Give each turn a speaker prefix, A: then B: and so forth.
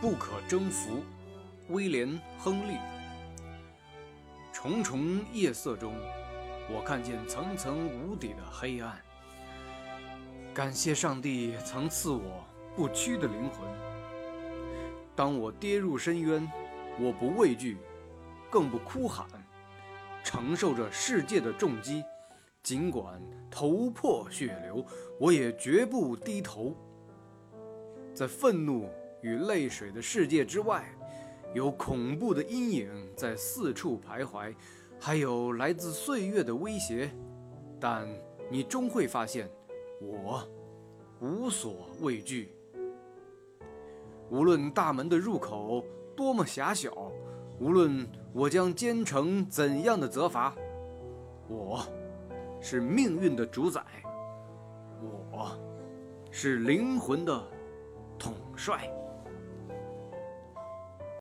A: 不可征服，威廉·亨利。重重夜色中，我看见层层无底的黑暗。感谢上帝曾赐我不屈的灵魂。当我跌入深渊，我不畏惧，更不哭喊，承受着世界的重击，尽管头破血流，我也绝不低头。在愤怒与泪水的世界之外，有恐怖的阴影在四处徘徊，还有来自岁月的威胁。但你终会发现，我无所畏惧。无论大门的入口多么狭小，无论我将奸臣怎样的责罚，我是命运的主宰，我是灵魂的。统帅。